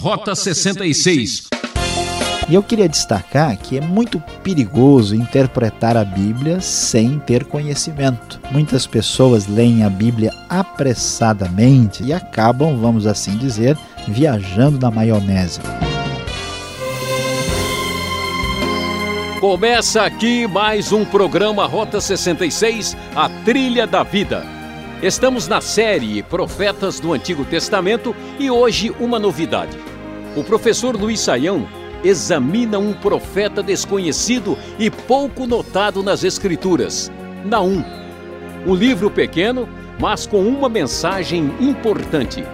Rota 66. E eu queria destacar que é muito perigoso interpretar a Bíblia sem ter conhecimento. Muitas pessoas leem a Bíblia apressadamente e acabam, vamos assim dizer, viajando na maionese. Começa aqui mais um programa Rota 66, a trilha da vida. Estamos na série Profetas do Antigo Testamento e hoje uma novidade. O professor Luiz Saião examina um profeta desconhecido e pouco notado nas Escrituras, Naum. Um livro pequeno, mas com uma mensagem importante.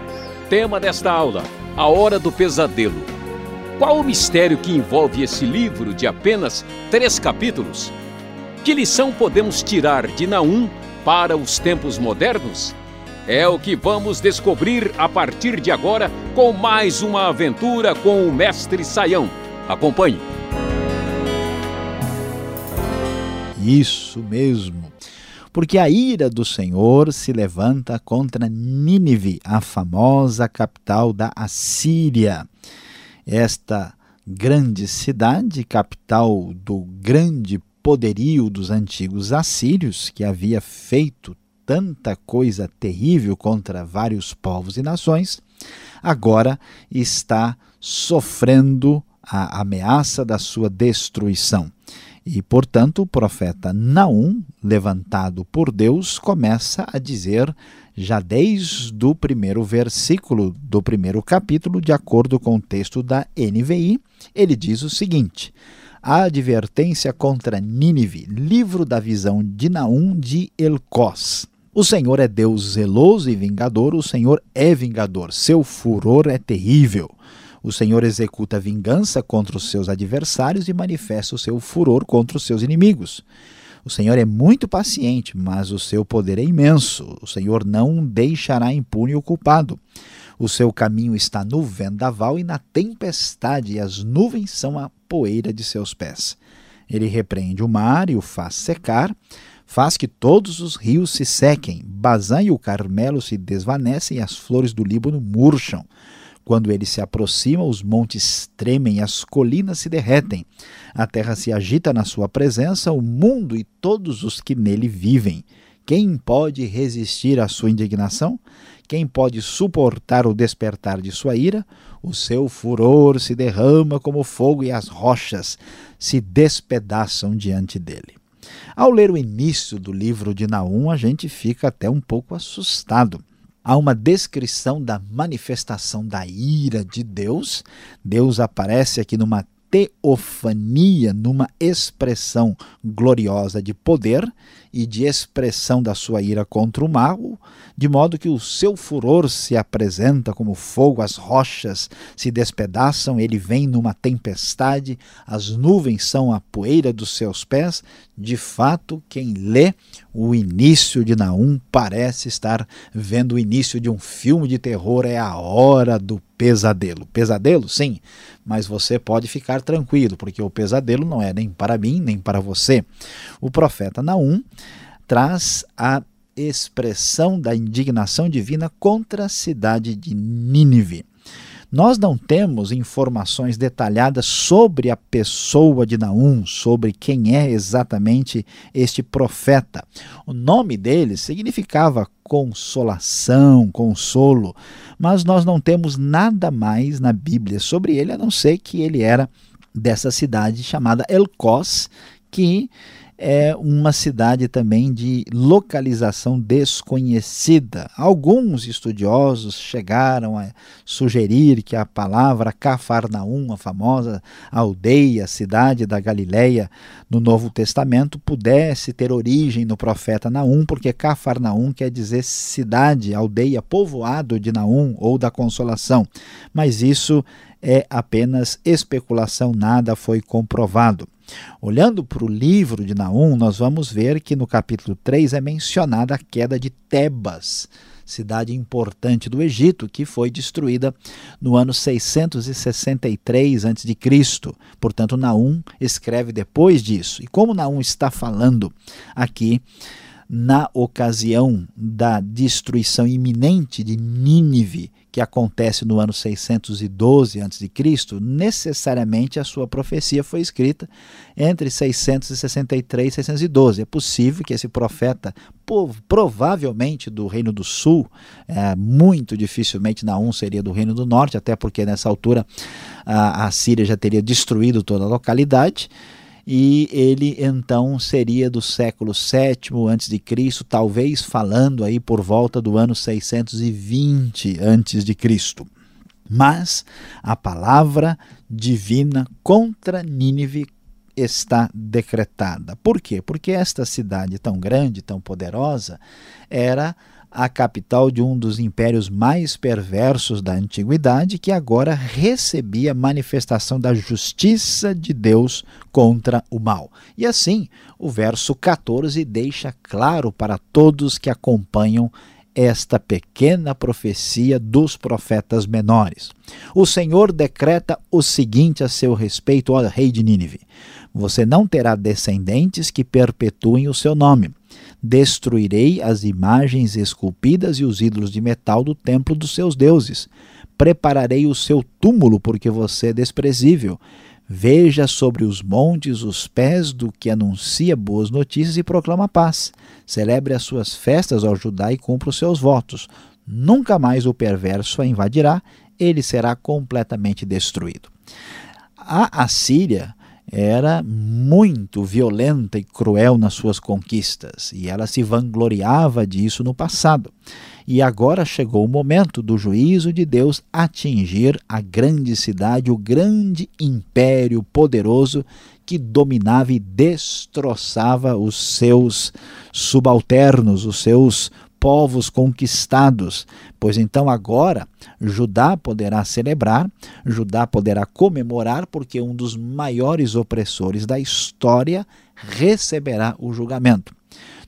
Tema desta aula: A Hora do Pesadelo. Qual o mistério que envolve esse livro de apenas três capítulos? Que lição podemos tirar de Naum para os tempos modernos? É o que vamos descobrir a partir de agora com mais uma aventura com o Mestre Saião. Acompanhe. Isso mesmo. Porque a ira do Senhor se levanta contra Nínive, a famosa capital da Assíria. Esta grande cidade, capital do grande poderio dos antigos assírios, que havia feito tanta coisa terrível contra vários povos e nações, agora está sofrendo a ameaça da sua destruição. E, portanto, o profeta Naum, levantado por Deus, começa a dizer, já desde o primeiro versículo do primeiro capítulo, de acordo com o texto da NVI, ele diz o seguinte: A advertência contra Nínive, livro da visão de Naum de Elcós. O Senhor é Deus zeloso e vingador, o Senhor é vingador, seu furor é terrível. O Senhor executa vingança contra os seus adversários e manifesta o seu furor contra os seus inimigos. O Senhor é muito paciente, mas o seu poder é imenso. O Senhor não deixará impune o culpado. O seu caminho está no vendaval e na tempestade, e as nuvens são a poeira de seus pés. Ele repreende o mar e o faz secar, faz que todos os rios se sequem, Bazã e o Carmelo se desvanecem e as flores do Líbano murcham. Quando ele se aproxima, os montes tremem, as colinas se derretem. A terra se agita na sua presença, o mundo e todos os que nele vivem. Quem pode resistir à sua indignação? Quem pode suportar o despertar de sua ira? O seu furor se derrama como fogo e as rochas se despedaçam diante dele. Ao ler o início do livro de Naum, a gente fica até um pouco assustado há uma descrição da manifestação da ira de Deus. Deus aparece aqui numa teofania, numa expressão gloriosa de poder e de expressão da sua ira contra o mal, de modo que o seu furor se apresenta como fogo, as rochas se despedaçam, ele vem numa tempestade, as nuvens são a poeira dos seus pés. De fato, quem lê o início de Naum parece estar vendo o início de um filme de terror, é a hora do pesadelo. Pesadelo, sim, mas você pode ficar tranquilo, porque o pesadelo não é nem para mim, nem para você. O profeta Naum traz a expressão da indignação divina contra a cidade de Nínive. Nós não temos informações detalhadas sobre a pessoa de Naum, sobre quem é exatamente este profeta. O nome dele significava consolação, consolo, mas nós não temos nada mais na Bíblia sobre ele a não ser que ele era dessa cidade chamada Elcós, que é uma cidade também de localização desconhecida. Alguns estudiosos chegaram a sugerir que a palavra Cafarnaum, a famosa aldeia, cidade da Galileia no Novo Testamento, pudesse ter origem no profeta Naum, porque Cafarnaum quer dizer cidade, aldeia, povoado de Naum ou da Consolação. Mas isso é apenas especulação, nada foi comprovado. Olhando para o livro de Naum, nós vamos ver que no capítulo 3 é mencionada a queda de Tebas, cidade importante do Egito, que foi destruída no ano 663 a.C. Portanto, Naum escreve depois disso. E como Naum está falando aqui na ocasião da destruição iminente de Nínive, que acontece no ano 612 a.C., necessariamente a sua profecia foi escrita entre 663 e 612. É possível que esse profeta, provavelmente do Reino do Sul, é, muito dificilmente Naum seria do Reino do Norte, até porque nessa altura a, a Síria já teria destruído toda a localidade e ele então seria do século VII antes de Cristo, talvez falando aí por volta do ano 620 antes de Cristo. Mas a palavra divina contra Nínive está decretada. Por quê? Porque esta cidade tão grande, tão poderosa, era a capital de um dos impérios mais perversos da antiguidade, que agora recebia manifestação da justiça de Deus contra o mal. E assim, o verso 14 deixa claro para todos que acompanham esta pequena profecia dos profetas menores. O Senhor decreta o seguinte a seu respeito, ó rei de Nínive: Você não terá descendentes que perpetuem o seu nome Destruirei as imagens esculpidas e os ídolos de metal do templo dos seus deuses. Prepararei o seu túmulo, porque você é desprezível. Veja sobre os montes os pés do que anuncia boas notícias e proclama paz. Celebre as suas festas ao Judá e cumpra os seus votos. Nunca mais o perverso a invadirá, ele será completamente destruído. A Assíria era muito violenta e cruel nas suas conquistas, e ela se vangloriava disso no passado. E agora chegou o momento do juízo de Deus atingir a grande cidade, o grande império poderoso que dominava e destroçava os seus subalternos, os seus povos conquistados, pois então agora Judá poderá celebrar, Judá poderá comemorar, porque um dos maiores opressores da história receberá o julgamento.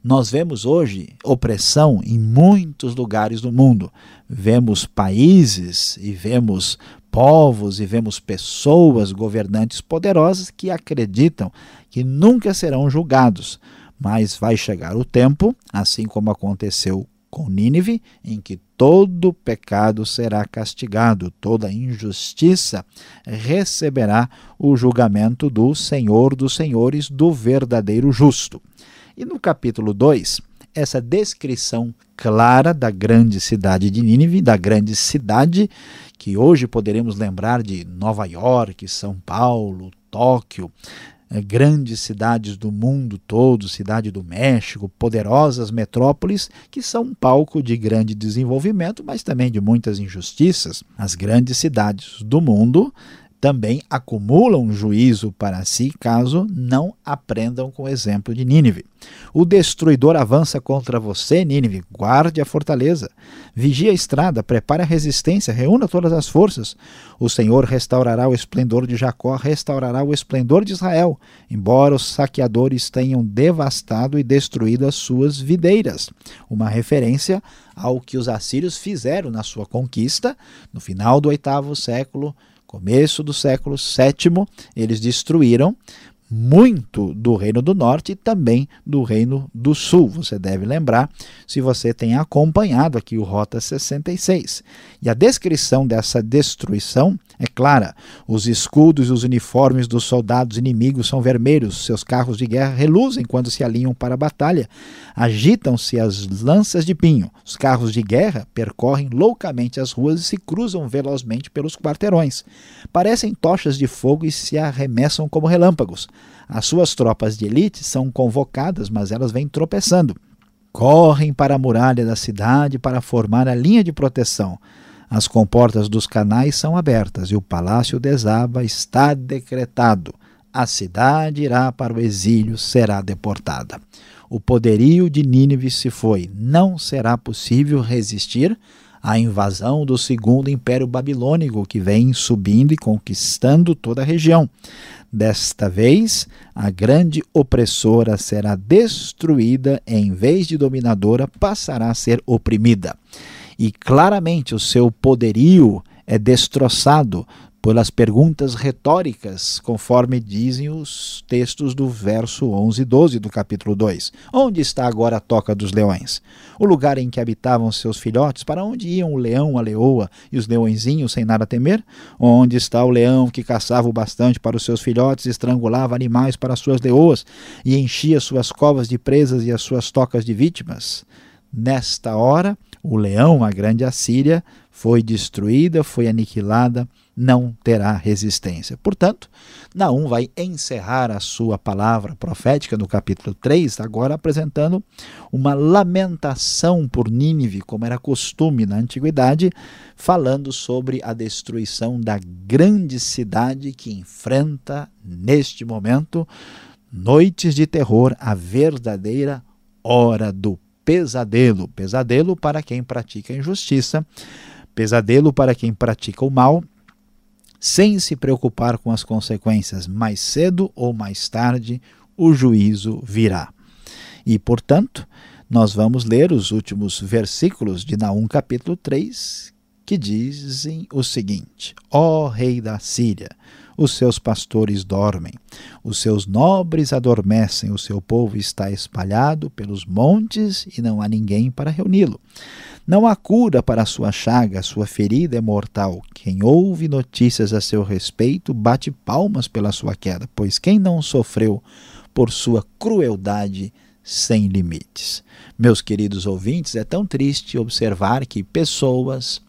Nós vemos hoje opressão em muitos lugares do mundo. Vemos países e vemos povos e vemos pessoas, governantes poderosas que acreditam que nunca serão julgados mas vai chegar o tempo, assim como aconteceu com Nínive, em que todo pecado será castigado, toda injustiça receberá o julgamento do Senhor dos Senhores, do verdadeiro justo. E no capítulo 2, essa descrição clara da grande cidade de Nínive, da grande cidade que hoje poderemos lembrar de Nova York, São Paulo, Tóquio, grandes cidades do mundo todo, cidade do México, poderosas metrópoles que são palco de grande desenvolvimento, mas também de muitas injustiças. As grandes cidades do mundo também acumulam juízo para si caso não aprendam com o exemplo de Nínive. O destruidor avança contra você, Nínive. Guarde a fortaleza. Vigie a estrada, prepare a resistência, reúna todas as forças. O Senhor restaurará o esplendor de Jacó, restaurará o esplendor de Israel, embora os saqueadores tenham devastado e destruído as suas videiras. Uma referência ao que os assírios fizeram na sua conquista no final do oitavo século começo do século VII, eles destruíram muito do Reino do Norte e também do Reino do Sul. Você deve lembrar se você tem acompanhado aqui o Rota 66. E a descrição dessa destruição é clara. Os escudos e os uniformes dos soldados inimigos são vermelhos, seus carros de guerra reluzem quando se alinham para a batalha. Agitam-se as lanças de pinho. Os carros de guerra percorrem loucamente as ruas e se cruzam velozmente pelos quarteirões. Parecem tochas de fogo e se arremessam como relâmpagos. As suas tropas de elite são convocadas, mas elas vêm tropeçando. Correm para a muralha da cidade para formar a linha de proteção. As comportas dos canais são abertas e o palácio desaba, está decretado. A cidade irá para o exílio, será deportada. O poderio de Nínive se foi. Não será possível resistir à invasão do segundo império babilônico que vem subindo e conquistando toda a região. Desta vez, a grande opressora será destruída, em vez de dominadora, passará a ser oprimida e claramente o seu poderio é destroçado. Pelas perguntas retóricas, conforme dizem os textos do verso 11 e 12 do capítulo 2. Onde está agora a toca dos leões? O lugar em que habitavam seus filhotes? Para onde iam o leão, a leoa e os leõezinhos sem nada temer? Onde está o leão que caçava o bastante para os seus filhotes, estrangulava animais para suas leoas e enchia suas covas de presas e as suas tocas de vítimas? Nesta hora, o leão, a grande Assíria, foi destruída, foi aniquilada, não terá resistência. Portanto, Naum vai encerrar a sua palavra profética no capítulo 3, agora apresentando uma lamentação por Nínive, como era costume na antiguidade, falando sobre a destruição da grande cidade que enfrenta neste momento noites de terror, a verdadeira hora do pesadelo. Pesadelo para quem pratica injustiça, pesadelo para quem pratica o mal sem se preocupar com as consequências. Mais cedo ou mais tarde, o juízo virá. E, portanto, nós vamos ler os últimos versículos de Naum, capítulo 3, que dizem o seguinte: Ó Rei da Síria, os seus pastores dormem, os seus nobres adormecem, o seu povo está espalhado pelos montes e não há ninguém para reuni-lo. Não há cura para sua chaga, sua ferida é mortal. Quem ouve notícias a seu respeito bate palmas pela sua queda, pois quem não sofreu por sua crueldade sem limites. Meus queridos ouvintes, é tão triste observar que pessoas,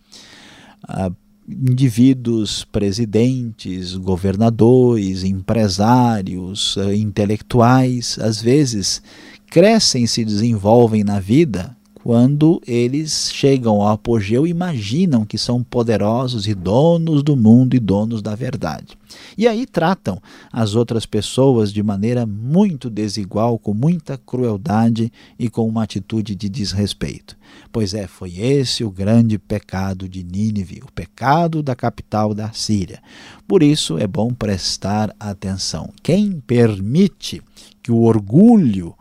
ah, indivíduos, presidentes, governadores, empresários, ah, intelectuais, às vezes crescem e se desenvolvem na vida quando eles chegam ao apogeu, imaginam que são poderosos e donos do mundo e donos da verdade. E aí tratam as outras pessoas de maneira muito desigual, com muita crueldade e com uma atitude de desrespeito. Pois é, foi esse o grande pecado de Nínive, o pecado da capital da Síria. Por isso é bom prestar atenção. Quem permite que o orgulho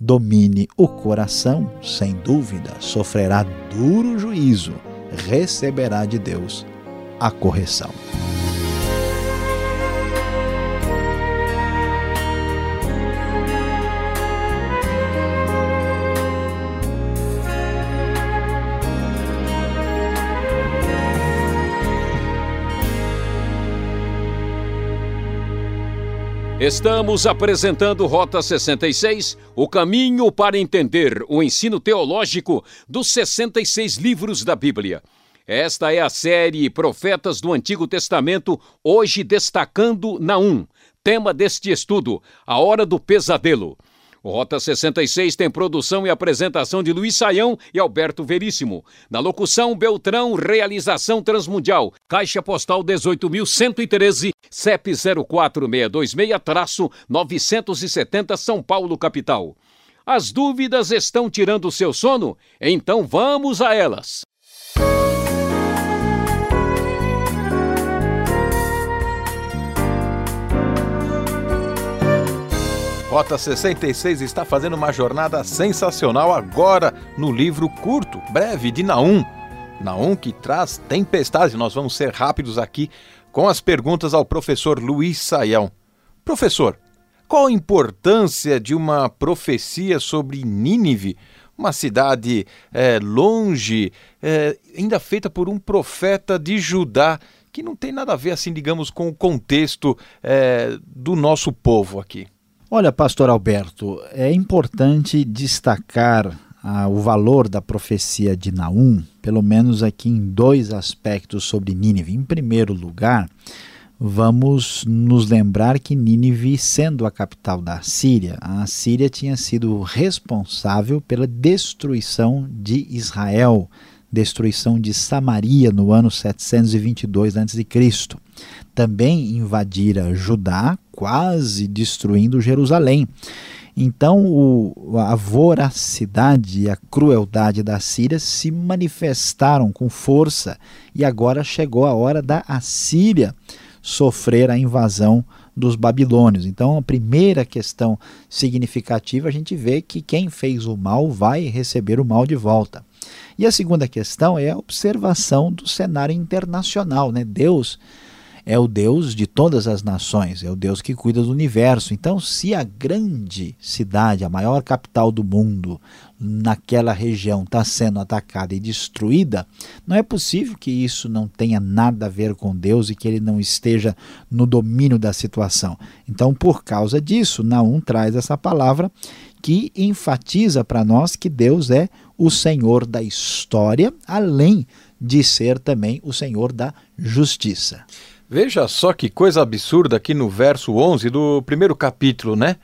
domine o coração, sem dúvida, sofrerá duro juízo, receberá de Deus a correção. Estamos apresentando Rota 66, o caminho para entender o ensino teológico dos 66 livros da Bíblia. Esta é a série Profetas do Antigo Testamento, hoje destacando Naum, tema deste estudo, a hora do pesadelo. Rota 66 tem produção e apresentação de Luiz Saião e Alberto Veríssimo. Na locução, Beltrão, realização transmundial. Caixa Postal 18.113, CEP 04626-970 São Paulo, capital. As dúvidas estão tirando o seu sono? Então vamos a elas. Rota 66 está fazendo uma jornada sensacional agora no livro curto, breve, de Naum. Naum que traz tempestade. Nós vamos ser rápidos aqui com as perguntas ao professor Luiz Saião. Professor, qual a importância de uma profecia sobre Nínive, uma cidade é, longe, é, ainda feita por um profeta de Judá, que não tem nada a ver, assim, digamos, com o contexto é, do nosso povo aqui? Olha, pastor Alberto, é importante destacar ah, o valor da profecia de Naum, pelo menos aqui em dois aspectos sobre Nínive. Em primeiro lugar, vamos nos lembrar que Nínive, sendo a capital da Síria, a Síria tinha sido responsável pela destruição de Israel, destruição de Samaria no ano 722 a.C também invadira Judá, quase destruindo Jerusalém. Então, o, a voracidade e a crueldade da Síria se manifestaram com força e agora chegou a hora da Assíria sofrer a invasão dos babilônios. Então, a primeira questão significativa, a gente vê que quem fez o mal vai receber o mal de volta. E a segunda questão é a observação do cenário internacional. Né? Deus é o Deus de todas as nações, é o Deus que cuida do universo. Então, se a grande cidade, a maior capital do mundo, naquela região está sendo atacada e destruída, não é possível que isso não tenha nada a ver com Deus e que ele não esteja no domínio da situação. Então, por causa disso, Naum traz essa palavra que enfatiza para nós que Deus é o Senhor da história, além de ser também o Senhor da justiça. Veja só que coisa absurda aqui no verso 11 do primeiro capítulo, né?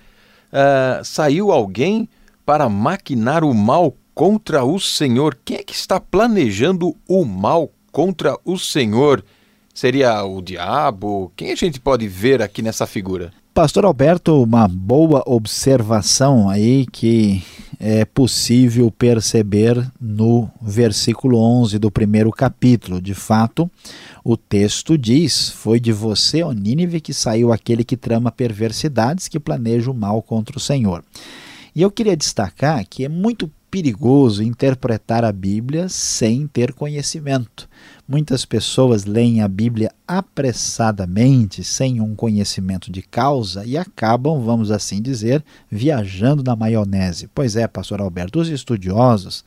Uh, saiu alguém para maquinar o mal contra o Senhor. Quem é que está planejando o mal contra o Senhor? Seria o diabo? Quem a gente pode ver aqui nessa figura? Pastor Alberto, uma boa observação aí que é possível perceber no versículo 11 do primeiro capítulo. De fato, o texto diz: Foi de você, ó Nínive, que saiu aquele que trama perversidades, que planeja o mal contra o Senhor. E eu queria destacar que é muito perigoso interpretar a Bíblia sem ter conhecimento. Muitas pessoas leem a Bíblia apressadamente, sem um conhecimento de causa, e acabam, vamos assim dizer, viajando na maionese. Pois é, pastor Alberto, os estudiosos,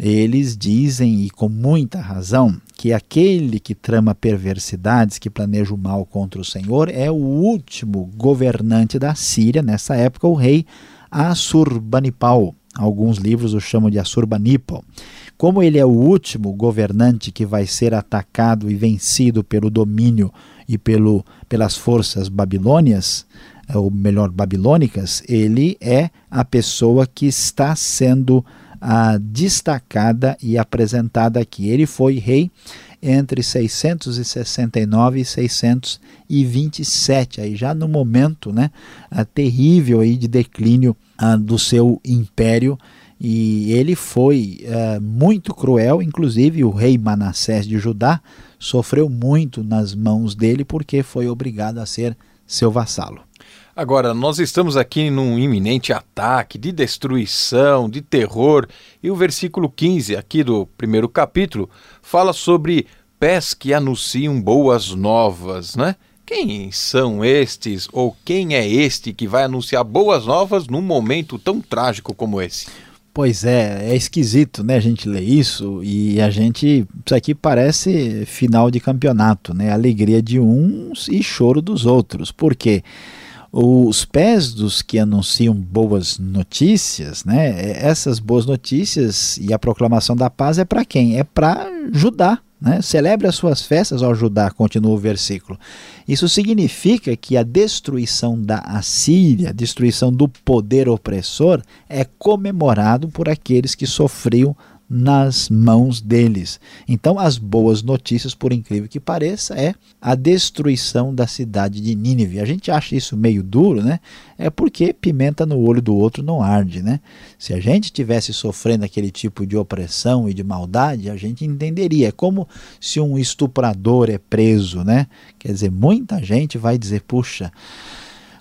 eles dizem, e com muita razão, que aquele que trama perversidades, que planeja o mal contra o Senhor, é o último governante da Síria, nessa época, o rei Assurbanipal. Alguns livros o chamam de Assurbanipal. Como ele é o último governante que vai ser atacado e vencido pelo domínio e pelo, pelas forças babilônias, é, ou melhor, babilônicas, ele é a pessoa que está sendo ah, destacada e apresentada aqui. Ele foi rei entre 669 e 627, aí já no momento né, terrível aí de declínio ah, do seu império. E ele foi ah, muito cruel, inclusive o rei Manassés de Judá sofreu muito nas mãos dele porque foi obrigado a ser seu vassalo. Agora, nós estamos aqui num iminente ataque de destruição, de terror, e o versículo 15 aqui do primeiro capítulo fala sobre pés que anunciam boas novas, né? Quem são estes ou quem é este que vai anunciar boas novas num momento tão trágico como esse? Pois é, é esquisito, né? A gente lê isso e a gente. Isso aqui parece final de campeonato, né? Alegria de uns e choro dos outros. Por quê? Os pés dos que anunciam boas notícias, né? É, essas boas notícias e a proclamação da paz é para quem? É para Judá. Né? Celebre as suas festas ao Judá, continua o versículo. Isso significa que a destruição da Assíria, a destruição do poder opressor, é comemorado por aqueles que sofriam nas mãos deles. Então, as boas notícias, por incrível que pareça, é a destruição da cidade de Nínive. A gente acha isso meio duro, né? É porque pimenta no olho do outro não arde, né? Se a gente tivesse sofrendo aquele tipo de opressão e de maldade, a gente entenderia. É como se um estuprador é preso, né? Quer dizer, muita gente vai dizer, puxa,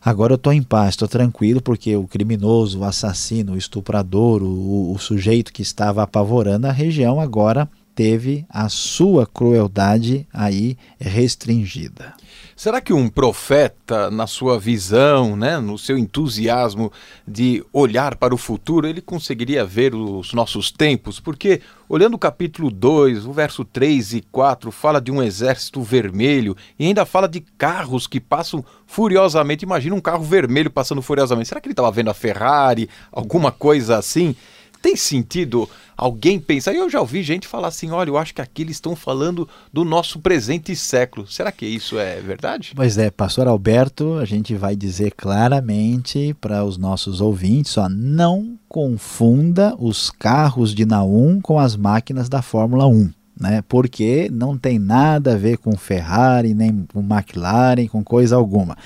Agora eu estou em paz, estou tranquilo, porque o criminoso, o assassino, o estuprador, o, o sujeito que estava apavorando a região agora teve a sua crueldade aí restringida. Será que um profeta, na sua visão, né, no seu entusiasmo de olhar para o futuro, ele conseguiria ver os nossos tempos? Porque, olhando o capítulo 2, o verso 3 e 4, fala de um exército vermelho e ainda fala de carros que passam furiosamente. Imagina um carro vermelho passando furiosamente. Será que ele estava vendo a Ferrari, alguma coisa assim? Tem sentido alguém pensar? Eu já ouvi gente falar assim: olha, eu acho que aqui eles estão falando do nosso presente século. Será que isso é verdade? Pois é, Pastor Alberto, a gente vai dizer claramente para os nossos ouvintes: ó, não confunda os carros de Naum com as máquinas da Fórmula 1 né? Porque não tem nada a ver com Ferrari, nem com McLaren, com coisa alguma.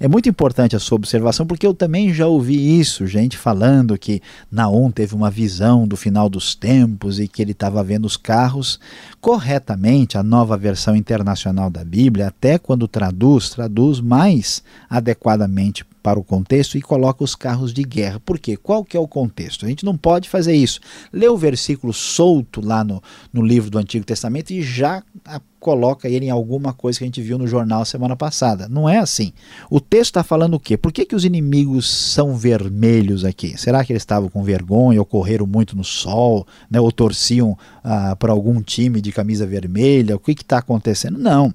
É muito importante a sua observação, porque eu também já ouvi isso, gente falando que Naum teve uma visão do final dos tempos e que ele estava vendo os carros corretamente. A nova versão internacional da Bíblia, até quando traduz, traduz mais adequadamente para o contexto e coloca os carros de guerra. Por quê? Qual que é o contexto? A gente não pode fazer isso. Lê o versículo solto lá no, no livro do Antigo Testamento e já coloca ele em alguma coisa que a gente viu no jornal semana passada. Não é assim. O texto está falando o quê? Por que, que os inimigos são vermelhos aqui? Será que eles estavam com vergonha ou correram muito no sol, né, ou torciam ah, para algum time de camisa vermelha? O que está acontecendo? Não.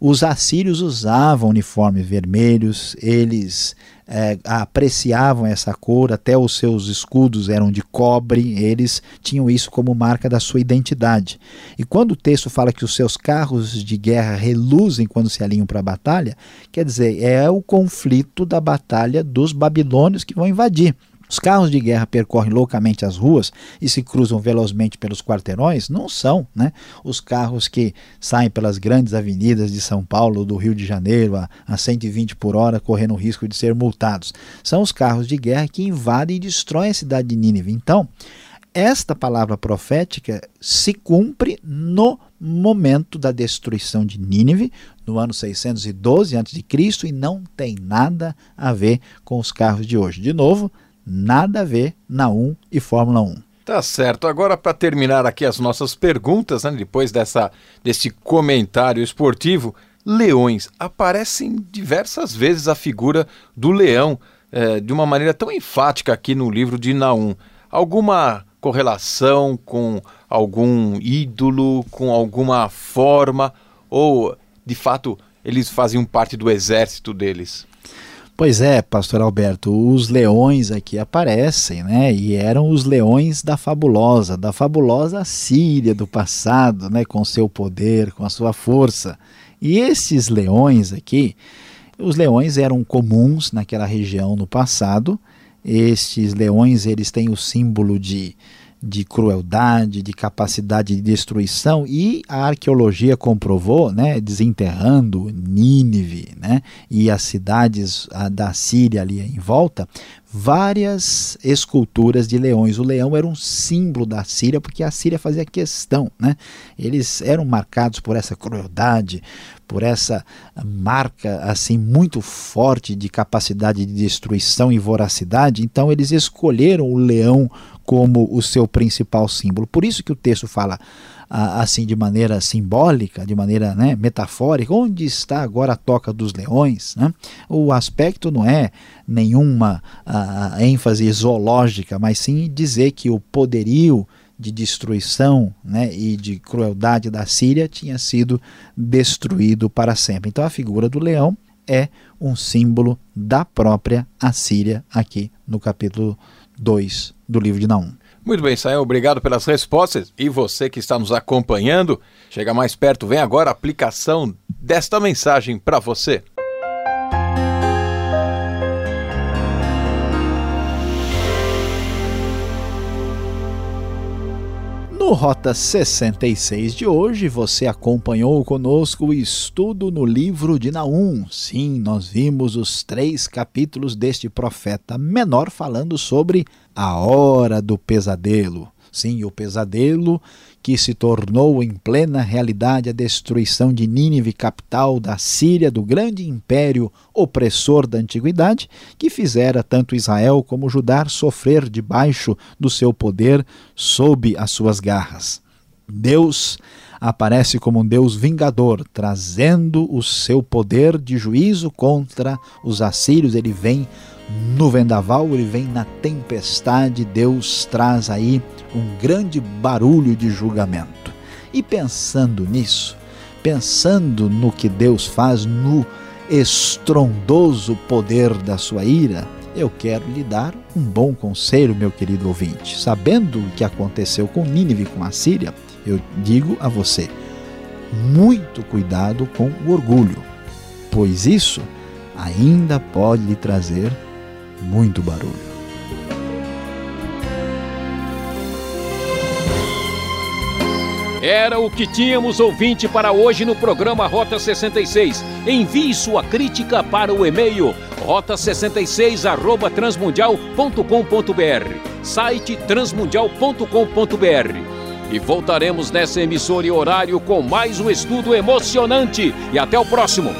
Os assírios usavam uniformes vermelhos, eles é, apreciavam essa cor, até os seus escudos eram de cobre, eles tinham isso como marca da sua identidade. E quando o texto fala que os seus carros de guerra reluzem quando se alinham para a batalha, quer dizer, é o conflito da batalha dos babilônios que vão invadir. Os carros de guerra percorrem loucamente as ruas e se cruzam velozmente pelos quarteirões? Não são, né? Os carros que saem pelas grandes avenidas de São Paulo, do Rio de Janeiro, a, a 120 por hora, correndo o risco de ser multados. São os carros de guerra que invadem e destroem a cidade de Nínive. Então, esta palavra profética se cumpre no momento da destruição de Nínive, no ano 612 a.C., e não tem nada a ver com os carros de hoje. De novo, nada a ver na 1 e Fórmula 1. Tá certo. Agora, para terminar aqui as nossas perguntas, né, depois dessa, desse comentário esportivo, leões. Aparecem diversas vezes a figura do leão é, de uma maneira tão enfática aqui no livro de Naum. Alguma correlação com algum ídolo, com alguma forma, ou de fato eles faziam parte do exército deles? Pois é, pastor Alberto, os leões aqui aparecem, né? E eram os leões da fabulosa, da fabulosa Síria do passado, né, com seu poder, com a sua força. E esses leões aqui, os leões eram comuns naquela região no passado. Estes leões, eles têm o símbolo de de crueldade, de capacidade de destruição e a arqueologia comprovou, né, desenterrando Nínive, né, e as cidades da Síria ali em volta, várias esculturas de leões. O leão era um símbolo da Síria porque a Síria fazia questão, né? Eles eram marcados por essa crueldade, por essa marca assim muito forte de capacidade de destruição e voracidade. Então eles escolheram o leão como o seu principal símbolo. Por isso que o texto fala assim de maneira simbólica, de maneira né, metafórica, onde está agora a toca dos leões? Né? O aspecto não é nenhuma ênfase zoológica, mas sim dizer que o poderio de destruição né, e de crueldade da Síria tinha sido destruído para sempre. Então a figura do leão é um símbolo da própria Assíria aqui no capítulo 2 do livro de Naum. Muito bem, Sael, obrigado pelas respostas. E você que está nos acompanhando, chega mais perto, vem agora a aplicação desta mensagem para você. No Rota 66 de hoje, você acompanhou conosco o estudo no livro de Naum. Sim, nós vimos os três capítulos deste profeta menor falando sobre a hora do pesadelo. Sim, o pesadelo que se tornou em plena realidade a destruição de Nínive, capital da Síria, do grande império opressor da antiguidade, que fizera tanto Israel como Judá sofrer debaixo do seu poder sob as suas garras. Deus aparece como um Deus vingador, trazendo o seu poder de juízo contra os assírios. Ele vem no vendaval, ele vem na tempestade, Deus traz aí um grande barulho de julgamento. E pensando nisso, pensando no que Deus faz, no estrondoso poder da sua ira, eu quero lhe dar um bom conselho, meu querido ouvinte. Sabendo o que aconteceu com Nínive, com a Síria, eu digo a você: muito cuidado com o orgulho, pois isso ainda pode lhe trazer muito barulho. Era o que tínhamos ouvinte para hoje no programa Rota 66. Envie sua crítica para o e-mail rota66@transmundial.com.br, site transmundial.com.br. E voltaremos nessa emissora e horário com mais um estudo emocionante. E até o próximo.